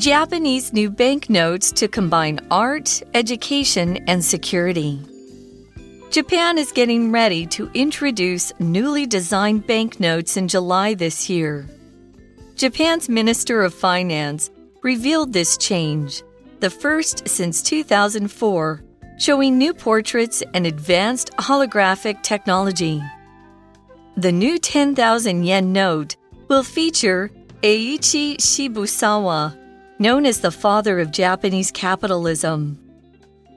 Japanese new banknotes to combine art, education, and security. Japan is getting ready to introduce newly designed banknotes in July this year. Japan's Minister of Finance revealed this change, the first since 2004, showing new portraits and advanced holographic technology. The new 10,000 yen note will feature Eiichi Shibusawa, known as the father of Japanese capitalism.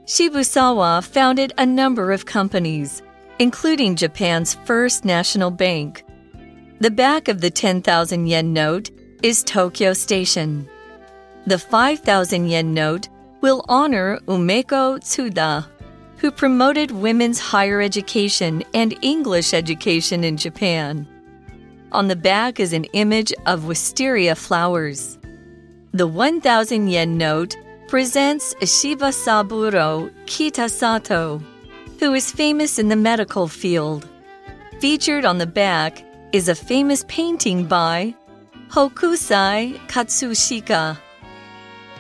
Shibusawa founded a number of companies, including Japan's first national bank. The back of the 10,000 yen note is Tokyo Station. The 5,000 yen note will honor Umeko Tsuda, who promoted women's higher education and English education in Japan. On the back is an image of wisteria flowers. The 1,000 yen note presents Shibasaburo Kitasato, who is famous in the medical field. Featured on the back is a famous painting by Hokusai Katsushika.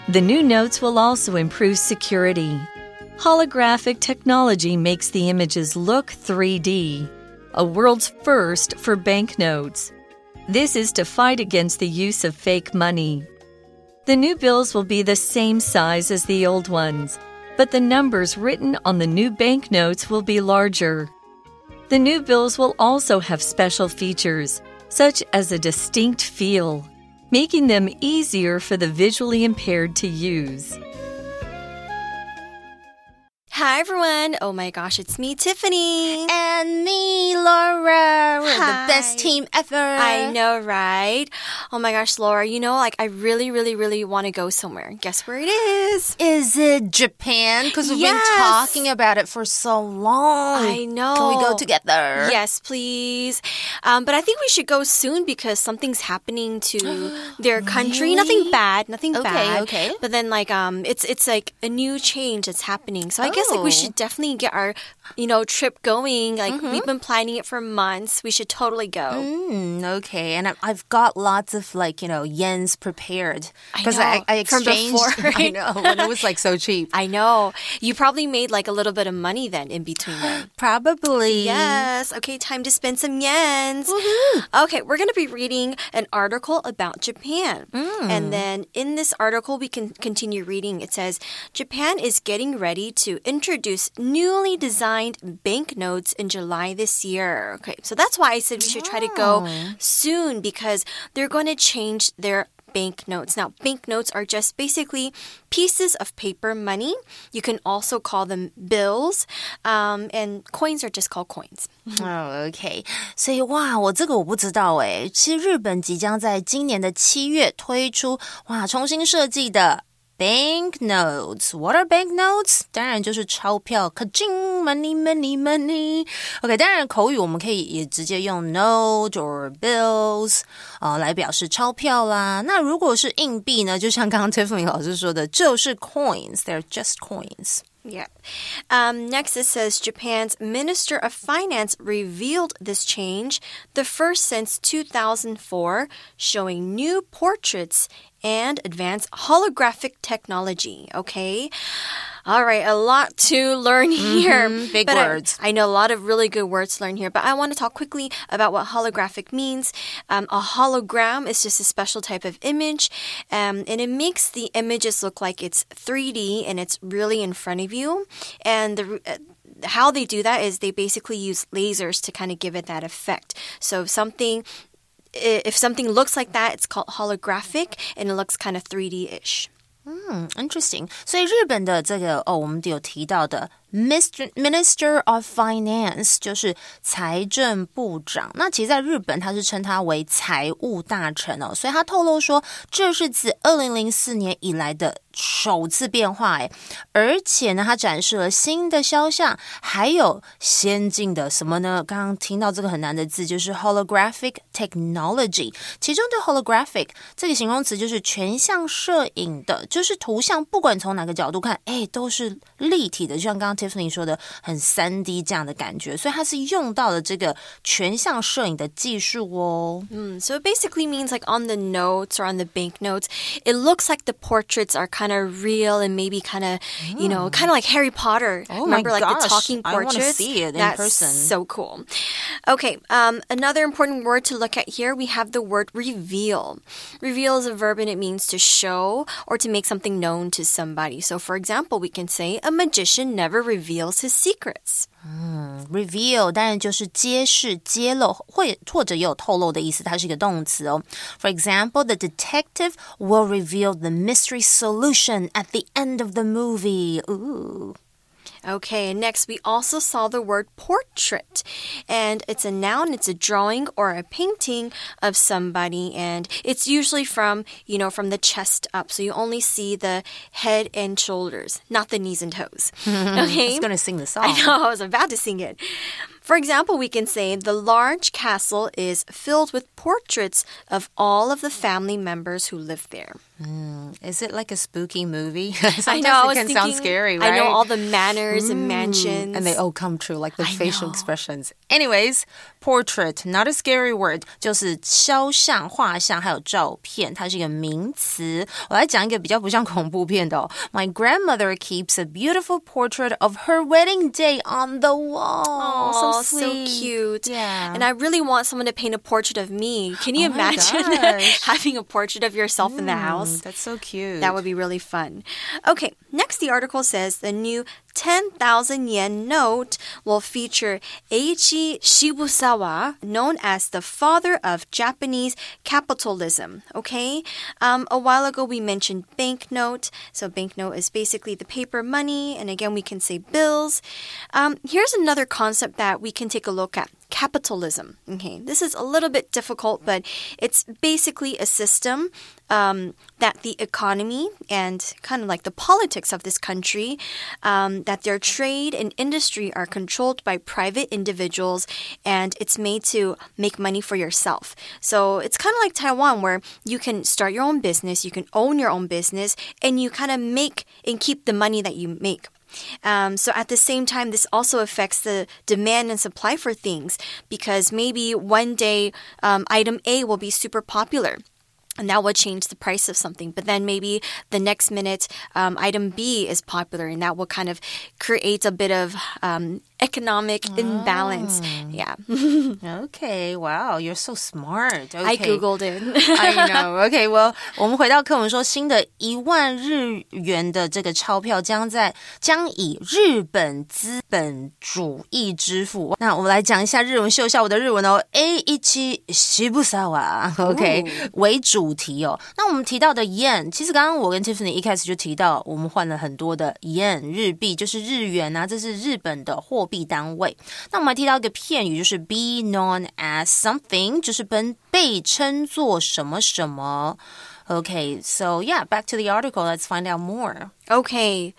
The new notes will also improve security. Holographic technology makes the images look 3D, a world's first for banknotes. This is to fight against the use of fake money. The new bills will be the same size as the old ones, but the numbers written on the new banknotes will be larger. The new bills will also have special features, such as a distinct feel, making them easier for the visually impaired to use. Hi everyone. Oh my gosh, it's me, Tiffany. And me, Laura. We're Hi. the best team ever. I know, right? Oh my gosh, Laura, you know, like I really, really, really want to go somewhere. Guess where it is? Is it Japan? Because we've Yes. been talking about it for so long. I know. Can we go together? Yes, please. Um, but I think we should go soon because something's happening to their country. Nothing bad, nothing Okay, bad. okay. But then, like, um, it's it's like a new change that's happening. So I guess like we Oh. should definitely get our, you know, trip going. Like Mm-hmm. we've been planning it for months. We should totally go. Mm, okay, and I- I've got lots of like you know yens prepared because I, I from exchanged. before, I know when it was like so cheap. I know. You probably made like a little bit of money then in between them. Probably. Yes. Okay, time to spend some yens. Okay, we're going to be reading an article about Japan. And then in this article, we can continue reading. It says Japan is getting ready to introduce newly designed banknotes in July this year. Okay, so that's why I said we should try to go soon because they're going to change their banknotes. Now, banknotes are just basically pieces of paper money. You can also call them bills, um, and coins are just called coins. 哦、o k 所以哇，我这个我不知道诶。其实日本即将在今年的七月推出哇重新设计的 banknotes。What are banknotes？当然就是钞票，可劲 money money money。OK，当然口语我们可以也直接用 note or bills 啊、来表示钞票啦。那如果是硬币呢，就像刚刚 Tiffany 老师说的，就是 coins，they're just coins。 Yeah. Um, next, it says Japan's Minister of Finance revealed this change, the first since 2004, showing new portraits and advanced holographic technology. Okay. All right, a lot to learn here. big But words. I, know a lot of really good words to learn here, but I want to talk quickly about what holographic means. Um, a hologram is just a special type of image, um, and it makes the images look like it's 3D and it's really in front of you. And the uh, how they do that is they basically use lasers to kind of give it that effect. So if something i- if something looks like that, it's called holographic, and it looks kind of 3D-ish. 嗯，interesting。所以日本的这个哦，我们有提到的 Mr. Minister of Finance 就是财政部长。那其实，在日本他是称他为财务大臣哦。所以他透露说，这是自二零零四年以来的首次变化诶，而且呢，他展示了新的肖像，还有先进的什么呢？刚刚听到这个很难的字，就是 holographic technology。其中的 holographic 这个形容词就是全像摄影的，就是图像，不管从哪个角度看，哎，都是立体的，就像刚刚 Tiffany 说的，很三 D 这样的感觉。所以它是用到了这个全向摄影的技术哦。嗯，so it basically means like on the notes or on the banknotes, it looks like the portraits are kind of real and maybe kind of, you know, kind of like Harry Potter. Oh Remember, my like gosh, the talking I wanna portraits? see it in That's person. so cool. Okay, um, another important word to look at here, we have the word reveal. Reveal is a verb and it means to show or to make something known to somebody. So, for example, we can say a magician never reveals his secrets. reveal 当然就是揭示、揭露，或或者也有透露的意思，它是一个动词哦。For example, the detective will reveal the mystery solution at the end of the movie. Ooh. Okay, and next we also saw the word portrait. And it's a noun, it's a drawing or a painting of somebody and it's usually from, you know, from the chest up. So you only see the head and shoulders, not the knees and toes. Okay? He's gonna sing the song. I know, I was about to sing it. For example, we can say the large castle is filled with portraits of all of the family members who live there. Is it like a spooky movie? I Sometimes know, I it was can thinking, sound scary, right? I know all the manors and mansions. and they all come true, like the I facial know. expressions. Anyways, portrait, not a scary word，就是肖像、画像还有照片，它是一个名词。我来讲一个比较不像恐怖片的哦。My grandmother keeps a beautiful portrait of her wedding day on the wall. Oh, so so cute. Yeah. And I really want someone to paint a portrait of me. Can you Oh imagine having a portrait of yourself in the house? Mm, that's so cute. That would be really fun. Okay, next the article says the new 10,000 yen note will feature Eiichi Shibusawa, known as the father of Japanese capitalism. Okay, um, a while ago we mentioned banknote. So, banknote is basically the paper money, and again, we can say bills. Um, here's another concept that we can take a look at capitalism. Okay, this is a little bit difficult, but it's basically a system um, that the economy and kind of like the politics of this country, um, that their trade and industry are controlled by private individuals, and it's made to make money for yourself. So it's kind of like Taiwan, where you can start your own business, you can own your own business, and you kind of make and keep the money that you make. Um, so at the same time, this also affects the demand and supply for things because maybe one day um, item A will be super popular. And that will change the price of something. But then maybe the next minute, um, item B is popular, and that will kind of create a bit of um, economic imbalance. Yeah. Okay, wow, you're so smart. Okay. I Googled it. I know. Okay, well，我们回到课文说，新的一万日元的这个钞票将在将以日本资本主义支付。那我们来讲一下日文，秀一下我的日文哦。A 一七西布萨瓦，OK 为主题哦。那我们提到的 yen，其实刚刚我跟 Tiffany 一开始就提到，我们换了很多的 yen 日币，就是日元啊，这是日本的货 币单位。那我们还提到一个片语，就是 be known as something，就是被被称作什么什么。Okay, so yeah, back to the article. Let's find out more. Okay.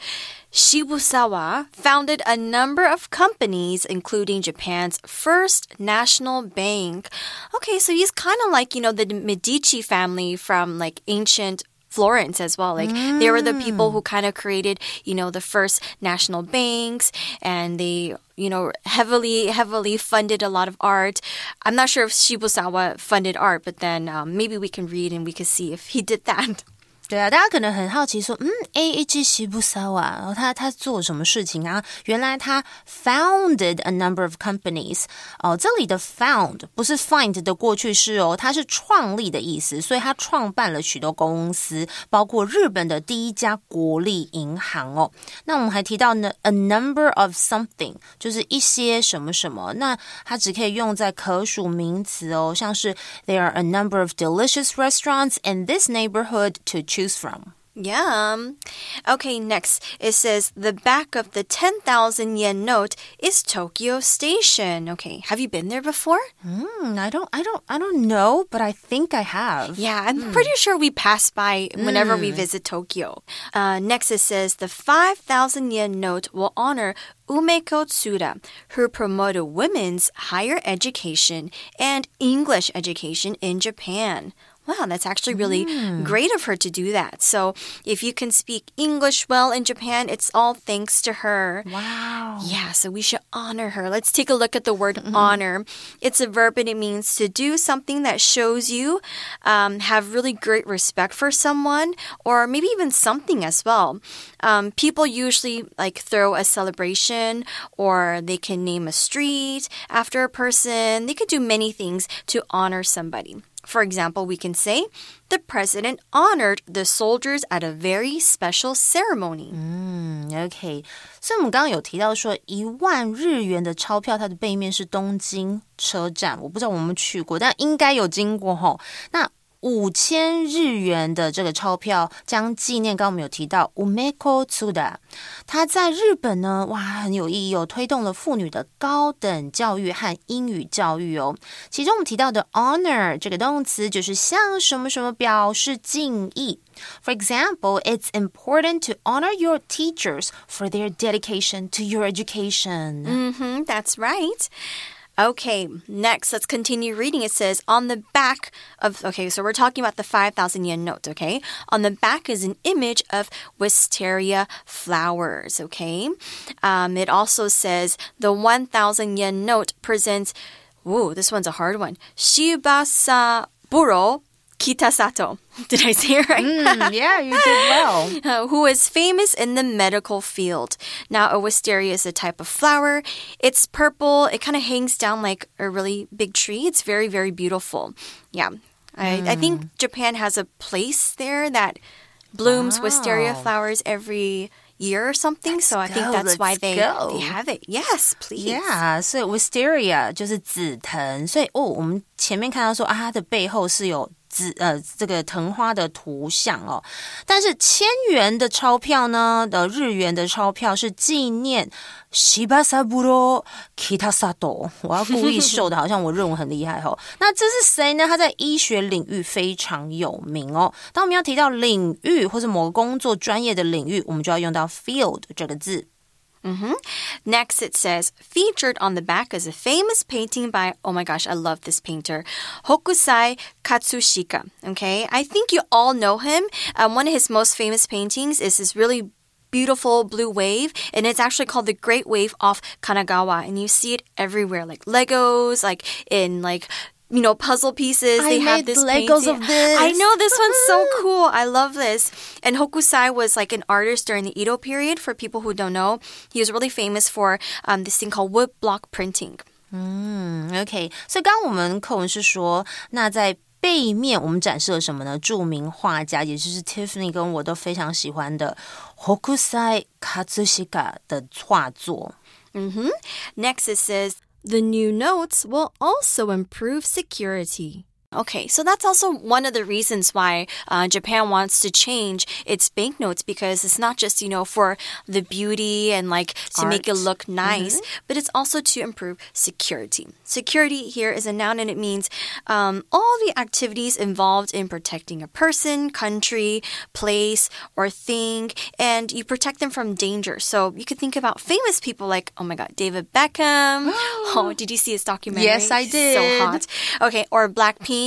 Shibusawa founded a number of companies, including Japan's first national bank. Okay, so he's kind of like, you know, the Medici family from like ancient Florence as well. Like they were the people who kind of created, you know, the first national banks and they, you know, heavily, heavily funded a lot of art. I'm not sure if Shibusawa funded art, but then um, maybe we can read and we can see if he did that. 对啊，大家可能很好奇说，嗯，A H 西布萨瓦，然后他他做什么事情啊？原来他 founded a number of companies。哦，这里的 found 不是 find 的过去式哦，它是创立的意思，所以他创办了许多公司，包括日本的第一家国立银行哦。那我们还提到呢，a number of something 就是一些什么什么，那它只可以用在可数名词哦，像是 there are a number of delicious restaurants in this neighborhood to choose From. Yum. Okay, next it says the back of the 10,000 yen note is Tokyo Station. Okay, have you been there before? Hmm, I don't, I don't, I don't know, but I think I have. Yeah, I'm pretty sure we pass by whenever we visit Tokyo. Uh, next it says the 5,000 yen note will honor Umeko Tsuda, who promoted women's higher education and English education in Japan. Wow, that's actually really great of her to do that. So if you can speak English well in Japan, it's all thanks to her. Wow. Yeah, so we should honor her. Let's take a look at the word honor. It's a verb and it means to do something that shows you um, have really great respect for someone or maybe even something as well. Um, people usually like throw a celebration or they can name a street after a person. They could do many things to honor somebody. For example, we can say, the president honored the soldiers at a very special ceremony. 嗯，OK，所以我们刚刚有提到说，一万日元的钞票，它的背面是东京车站。我不知道我们去过，但应该有经过吼。那 五千日元的这个钞票将纪念，刚刚我们有提到 Umeko Tsuda，它在日本呢，哇，很有意义哦，推动了妇女的高等教育和英语教育哦。其中我们提到的 honor 这个动词，就是向什么什么表示敬意。For example, it's important to honor your teachers for their dedication to your education. Mm-hmm, that's right. Okay, next, let's continue reading. It says on the back of, okay, so we're talking about the 5,000 yen note, okay? On the back is an image of wisteria flowers, okay? Um, it also says the 1,000 yen note presents, whoa, this one's a hard one. Shibasaburo Kitasato. Did I say it right? Mm, yeah, you did well. uh, who is famous in the medical field. Now, a wisteria is a type of flower. It's purple. It kind of hangs down like a really big tree. It's very, very beautiful. Yeah. I, I think Japan has a place there that blooms wisteria Wow. flowers every year or something. so I think go, that's why let's they, go. they have it. Yes, please. Yeah，所以 wisteria 就是紫藤，所以哦，我们前面看到说啊，它的背后是有 紫呃这个藤花的图像哦。但是千元的钞票呢的日元的钞票是纪念 Shibasaburo Kitasato。我要故意秀的，好像我认为很厉害哦。那这是谁呢？他在医学领域非常有名哦。当我们要提到领域或者某个工作专业的领域，我们就要用到 field 这个字。Next, it says, featured on the back is a famous painting by, oh my gosh, I love this painter, Hokusai Katsushika. Okay, I think you all know him. Um, one of his most famous paintings is this really beautiful blue wave, and it's actually called the Great Wave off Kanagawa, and you see it everywhere, like Legos, like in like you know puzzle pieces. I they have made this Legos painting. of this. I know this one's so cool. I love this. And Hokusai was like an artist during the Edo period. For people who don't know, he was really famous for um, this thing called wood block printing. 嗯，OK，所以刚刚我们课文是说，那在背面我们展示了什么呢？着名画家，也就是 Tiffany 跟我都非常喜欢的 Hokusai Katsushika 的画作。 hmm Next, it says the new notes will also improve security. Okay, so that's also one of the reasons why uh, Japan wants to change its banknotes because it's not just, you know, for the beauty and like to make it look nice, but it's also to improve security. Security here is a noun and it means um, all the activities involved in protecting a person, country, place, or thing, and you protect them from danger. So you could think about famous people like, oh my God, David Beckham. oh, did you see his documentary? Yes, I did. So hot. Okay, or Blackpink.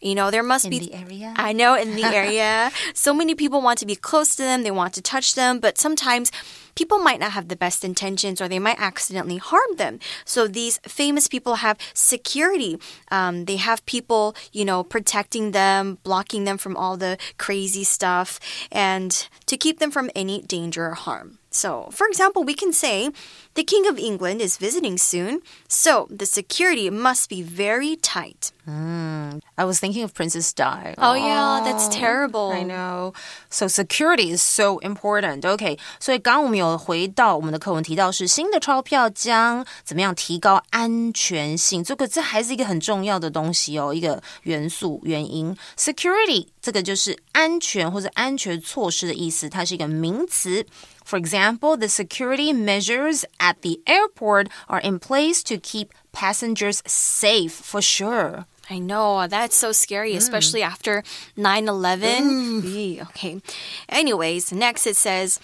You know, there must In be the area? I know in the area. so many people want to be close to them, they want to touch them, but sometimes people might not have the best intentions or they might accidentally harm them. So these famous people have security. Um, they have people, you know, protecting them, blocking them from all the crazy stuff, and to keep them from any danger or harm. So, for example, we can say the King of England is visiting soon, so the security must be very tight. I was thinking of Princess Di. Oh, yeah, that's Oh, terrible. I know. So security is so important. OK，所以刚刚我们有回到我们的课文提到是新的钞票将怎么样提高安全性，这个这还是一个很重要的东西哦，一个元素原因。Security 这个就是安全或者安全措施的意思，它是一个名词。 For example, the security measures at the airport are in place to keep passengers safe for sure. I know, that's so scary, mm. especially after 9 11. Okay. Anyways, next it says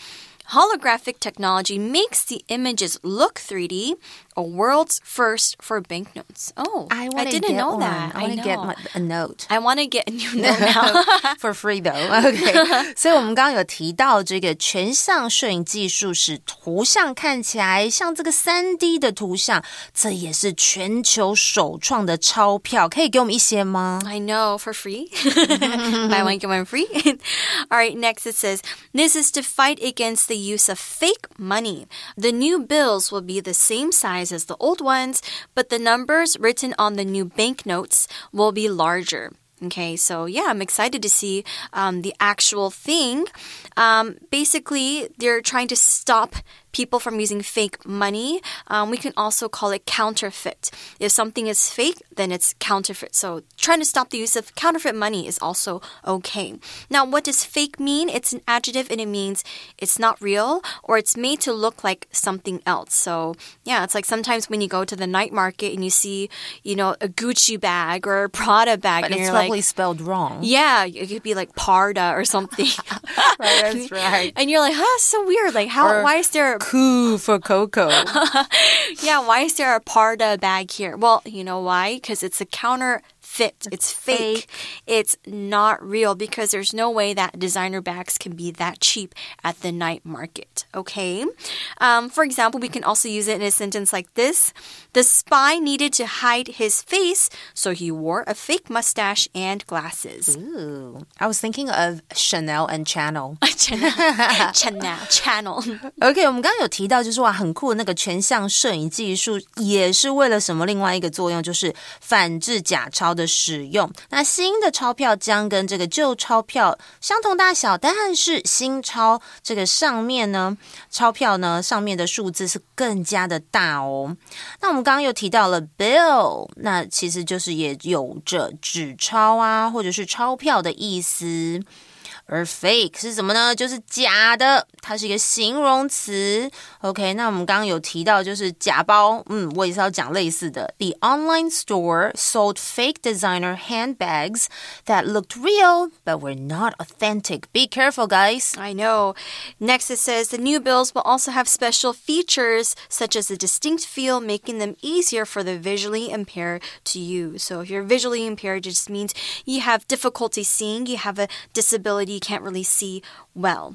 holographic technology makes the images look 3D a world's first for banknotes. Oh, I want to didn't get know one. that. I want to get know. my, a note. I want to get a new note now. For free though, OK。所以我们刚刚有提到这个全像摄影技术，使图像看起来像这个三 D 的图像，这也是全球首创的钞票，可以给我们一些吗？ I know, for free. Buy one, get one free. All right, next it says this is to fight against the use of fake money. The new bills will be the same size as the old ones, but the numbers written on the new banknotes will be larger. Okay, so yeah, I'm excited to see um, the actual thing. Um, basically, they're trying to stop people from using fake money. Um, we can also call it counterfeit. If something is fake, then it's counterfeit. So, trying to stop the use of counterfeit money is also okay. Now, what does fake mean? It's an adjective and it means it's not real or it's made to look like something else. So, yeah, it's like sometimes when you go to the night market and you see, you know, a Gucci bag or a Prada bag, But and it's you're probably like, spelled wrong. yeah, it could be like Parda or something. Right, that's right. And you're like, huh, so weird. Like, how? Or- why is there? Coup for Coco. yeah, why is there a Parda bag here? Well, you know why? Because it's a counterfeit. It's fake. It's not real because there's no way that designer bags can be that cheap at the night market. Okay. Um, for example, we can also use it in a sentence like this: The spy needed to hide his face, so he wore a fake mustache and glasses. Ooh, I was thinking of Chanel and Channel. Channel, channel, channel. OK，我们刚刚有提到，就是哇，很酷的那个全像摄影技术，也是为了什么？另外一个作用就是反制假钞的使用。那新的钞票将跟这个旧钞票相同大小，但是新钞这个上面呢，钞票呢上面的数字是更加的大哦。那我们 刚又提到了 bill，那其实就是也有着纸钞啊，或者是钞票的意思。而 fake 是什么呢？就是假的，它是一个形容词。OK，那我们刚刚有提到，就是假包，嗯，我也是要讲类似的。The online store sold fake designer handbags that looked real but were not authentic. Be careful, guys. I know. Next, it says the new bills will also have special features such as a distinct feel, making them easier for the visually impaired to use. So, if you're visually impaired, it just means you have difficulty seeing, you have a disability, you can't really see well.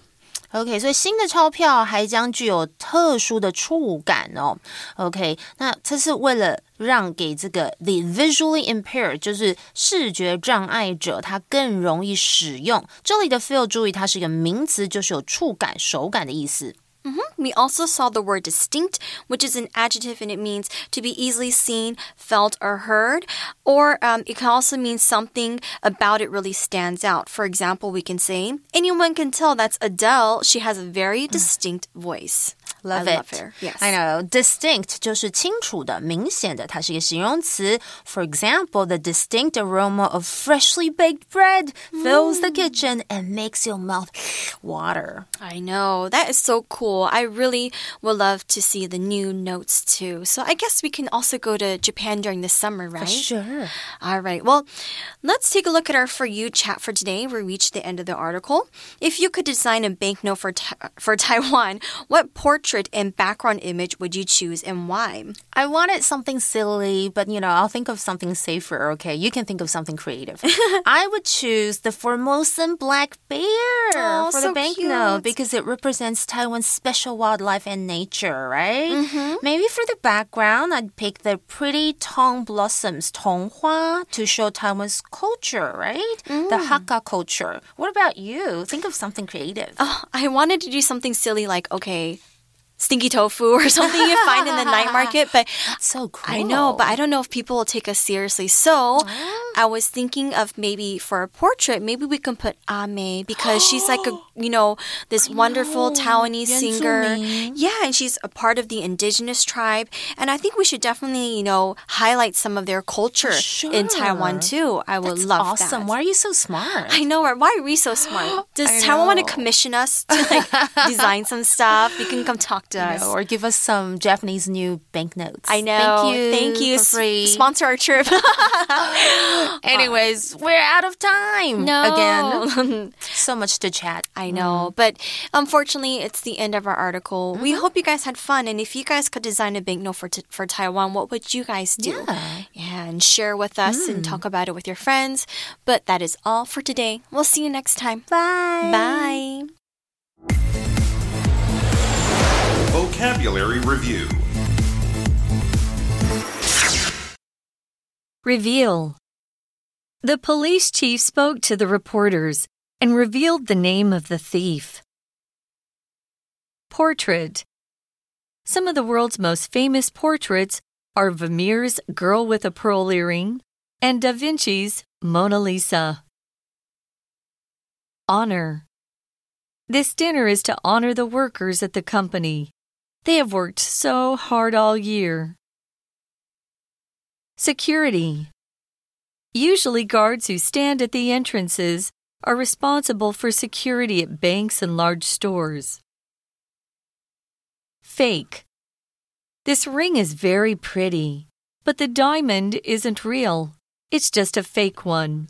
OK，所以新的钞票还将具有特殊的触感哦。OK，那这是为了让给这个 the visually impaired，就是视觉障碍者，他更容易使用。这里的 feel 注意，它是一个名词，就是有触感、手感的意思。 We also saw the word distinct, which is an adjective and it means to be easily seen, felt, or heard. Or um, it can also mean something about it really stands out. For example, we can say, anyone can tell that's Adele. She has a very distinct voice. Love I it. love her. Yes. I know. Distinct 就是清楚的、明显的，它是一个形容词。For example, the distinct aroma of freshly baked bread fills the kitchen and makes your mouth water. I know. That is so cool. I really would love to see the new notes too. So I guess we can also go to Japan during the summer, right? Sure. All right. Well, let's take a look at our For You chat for today. We reached the end of the article. If you could design a banknote for, Ta- for Taiwan, what portrait and background image would you choose and why? I wanted something silly, but you know, I'll think of something safer, okay? You can think of something creative. I would choose the Formosan black bear Oh, for so the banknote because it represents Taiwan's special wildlife and nature, right? Mm-hmm. Maybe for the background, I'd pick the pretty tung blossoms, Tonghua, to show Taiwan's culture, right? The mm. Hakka culture. What about you? Think of something creative. Oh, I wanted to do something silly like, okay, stinky tofu or something you find in the night market, but so cool. I know, but I don't know if people will take us seriously. So oh. I was thinking of maybe for a portrait, maybe we can put A-Mei because she's like a, you know, this wonderful Taiwanese singer. Yeah, and she's a part of the indigenous tribe. And I think we should definitely, you know, highlight some of their culture in Taiwan too. I would That's love awesome. that. Why are you so smart? I know. Why are we so smart? Does I Taiwan want to commission us to like design some stuff? You can come talk or give us some Japanese new banknotes. I know. Thank you. Thank you. For free. Sponsor our trip. Anyways, we're out of time. No. Again. So much to chat. I know, mm. but unfortunately, it's the end of our article. We mm-hmm. hope you guys had fun, and if you guys could design a banknote for for Taiwan, what would you guys do? Yeah. yeah, and share with us and mm. talk about it with your friends. But that is all for today. We'll see you next time. Bye. Bye. Vocabulary Review Reveal. The police chief spoke to the reporters and revealed the name of the thief. Portrait. Some of the world's most famous portraits are Vermeer's Girl with a Pearl Earring and Da Vinci's Mona Lisa. Honor. This dinner is to honor the workers at the company. They have worked so hard all year. Security. Usually, guards who stand at the entrances are responsible for security at banks and large stores. Fake. This ring is very pretty, but the diamond isn't real. It's just a fake one.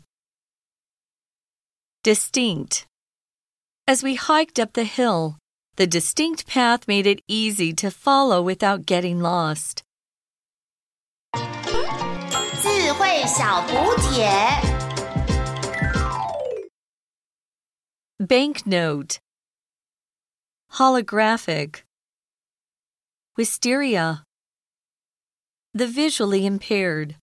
Distinct. As we hiked up the hill, the distinct path made it easy to follow without getting lost. 智慧小补帖。 Banknote Holographic Wisteria The visually impaired